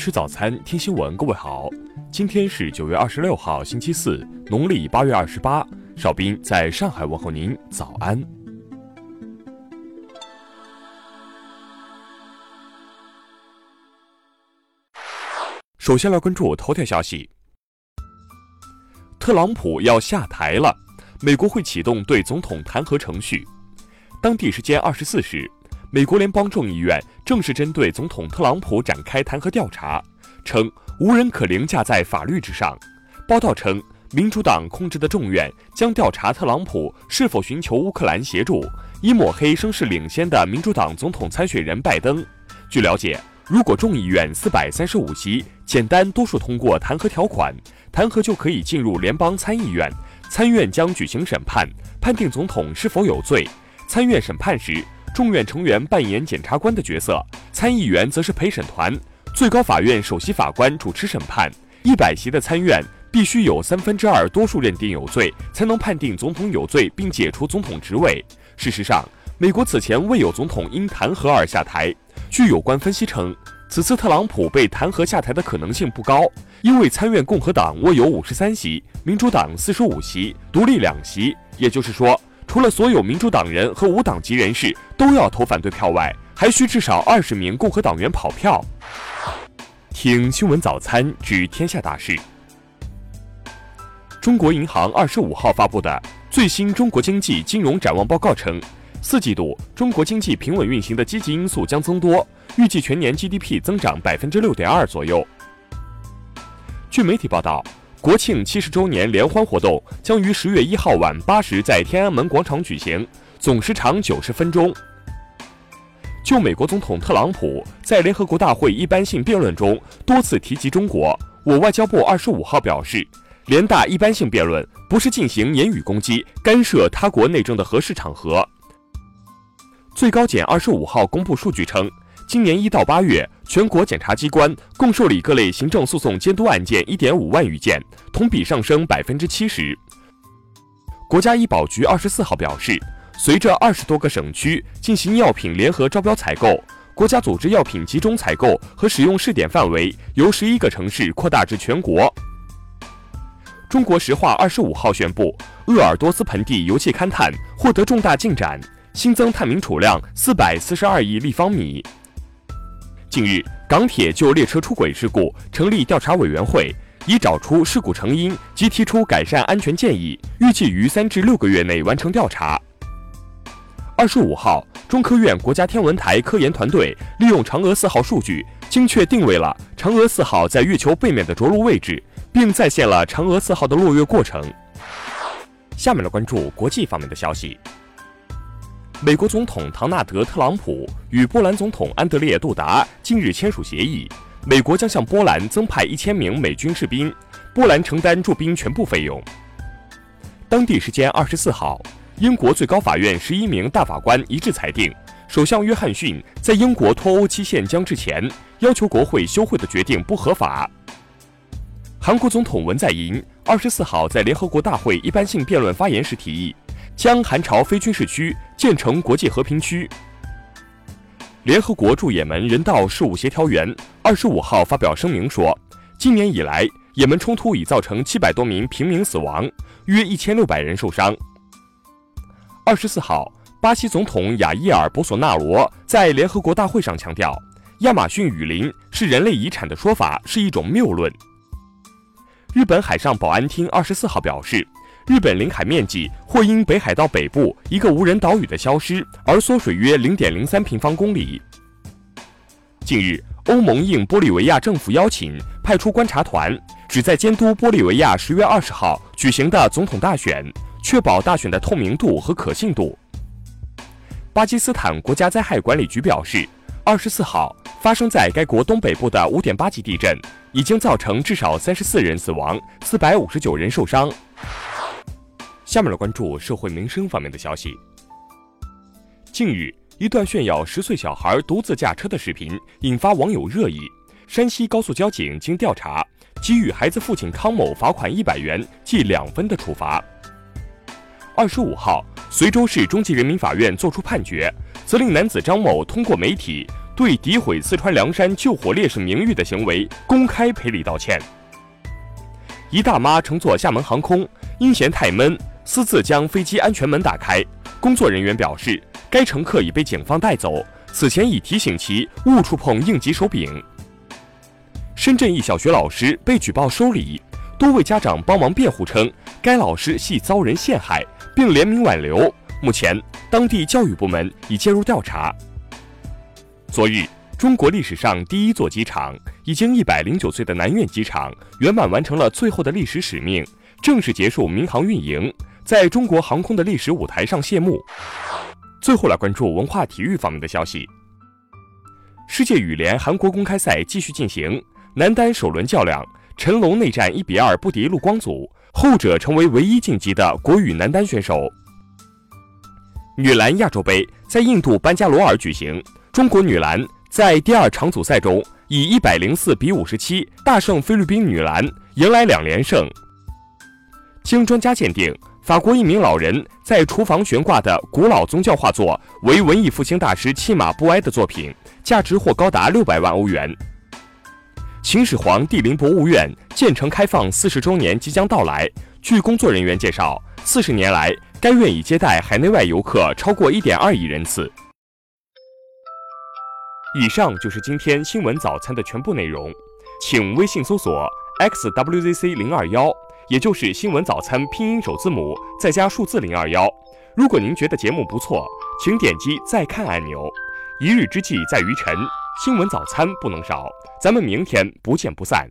吃早餐，听新闻。各位好，今天是九月二十六号，星期四，农历八月二十八。邵斌在上海问候您，早安。首先来关注头条消息：特朗普要下台了，美国会启动对总统弹劾程序。当地时间二十四时。美国联邦众议院正式针对总统特朗普展开弹劾调查，称无人可凌驾在法律之上。报道称，民主党控制的众院将调查特朗普是否寻求乌克兰协助，以抹黑声势领先的民主党总统参选人拜登。据了解，如果众议院四百三十五席简单多数通过弹劾条款，弹劾就可以进入联邦参议院，参院将举行审判，判定总统是否有罪。参院审判时。众院成员扮演检察官的角色，参议员则是陪审团。最高法院首席法官主持审判。一百席的参院必须有三分之二多数认定有罪，才能判定总统有罪并解除总统职位。事实上，美国此前未有总统因弹劾而下台。据有关分析称，此次特朗普被弹劾下台的可能性不高，因为参院共和党握有五十三席，民主党四十五席，独立两席。也就是说。除了所有民主党人和无党籍人士都要投反对票外，还需至少二十名共和党员跑票。听新闻早餐知天下大事。中国银行二十五号发布的最新中国经济金融展望报告称，四季度中国经济平稳运行的积极因素将增多，预计全年 GDP 增长百分之六点二左右。据媒体报道。国庆七十周年联欢活动将于十月一号晚八时在天安门广场举行，总时长九十分钟。就美国总统特朗普在联合国大会一般性辩论中多次提及中国，我外交部二十五号表示，联大一般性辩论不是进行言语攻击、干涉他国内政的合适场合。最高检二十五号公布数据称。今年一到八月，全国检察机关共受理各类行政诉讼监督案件一点五万余件，同比上升百分之七十。国家医保局二十四号表示，随着二十多个省区进行药品联合招标采购，国家组织药品集中采购和使用试点范围由十一个城市扩大至全国。中国石化二十五号宣布，鄂尔多斯盆地油气勘探获得重大进展，新增探明储量四百四十二亿立方米。近日，港铁就列车出轨事故成立调查委员会，已找出事故成因及提出改善安全建议，预计于三至六个月内完成调查。二十五号，中科院国家天文台科研团队利用嫦娥四号数据，精确定位了嫦娥四号在月球背面的着陆位置，并再现了嫦娥四号的落月过程。下面来关注国际方面的消息。美国总统唐纳德·特朗普与波兰总统安德烈·杜达近日签署协议，美国将向波兰增派一千名美军士兵，波兰承担驻兵全部费用。当地时间二十四号，英国最高法院十一名大法官一致裁定，首相约翰逊在英国脱欧期限将至前要求国会休会的决定不合法。韩国总统文在寅二十四号在联合国大会一般性辩论发言时提议。将韩朝非军事区建成国际和平区。联合国驻也门人道事务协调员二十五号发表声明说，今年以来，也门冲突已造成七百多名平民死亡，约一千六百人受伤。二十四号，巴西总统雅伊尔·博索纳罗在联合国大会上强调，亚马逊雨林是人类遗产的说法是一种谬论。日本海上保安厅二十四号表示。日本领海面积或因北海道北部一个无人岛屿的消失而缩水约零点零三平方公里。近日，欧盟应玻利维亚政府邀请，派出观察团，旨在监督玻利维亚十月二十号举行的总统大选，确保大选的透明度和可信度。巴基斯坦国家灾害管理局表示，二十四号发生在该国东北部的五点八级地震，已经造成至少三十四人死亡，四百五十九人受伤。下面来关注社会民生方面的消息。近日，一段炫耀十岁小孩独自驾车的视频引发网友热议。山西高速交警经调查，给予孩子父亲康某罚款一百元，记两分的处罚。二十五号，随州市中级人民法院作出判决，责令男子张某通过媒体对诋毁四川凉山救火烈士名誉的行为公开赔礼道歉。一大妈乘坐厦门航空，因嫌太闷，私自将飞机安全门打开。工作人员表示，该乘客已被警方带走，此前已提醒其勿触碰应急手柄。深圳一小学老师被举报收礼，多位家长帮忙辩护称，该老师系遭人陷害，并联名挽留。目前，当地教育部门已介入调查。昨日。中国历史上第一座机场，已经一百零九岁的南苑机场圆满完成了最后的历史使命，正式结束民航运营，在中国航空的历史舞台上谢幕。最后来关注文化体育方面的消息。世界羽联韩国公开赛继续进行，男单首轮较量，陈龙内战一比二不敌陆光祖，后者成为唯一晋级的国羽男单选手。女篮亚洲杯在印度班加罗尔举行，中国女篮。在第二场组赛中，以一百零四比五十七大胜菲律宾女篮，迎来两连胜。经专家鉴定，法国一名老人在厨房悬挂的古老宗教画作为文艺复兴大师契马布埃的作品，价值或高达六百万欧元。秦始皇帝陵博物院建成开放四十周年即将到来，据工作人员介绍，四十年来，该院已接待海内外游客超过一点二亿人次。以上就是今天新闻早餐的全部内容，请微信搜索 xwzc 零二幺，也就是新闻早餐拼音首字母再加数字零二幺。如果您觉得节目不错，请点击再看按钮。一日之计在于晨，新闻早餐不能少，咱们明天不见不散。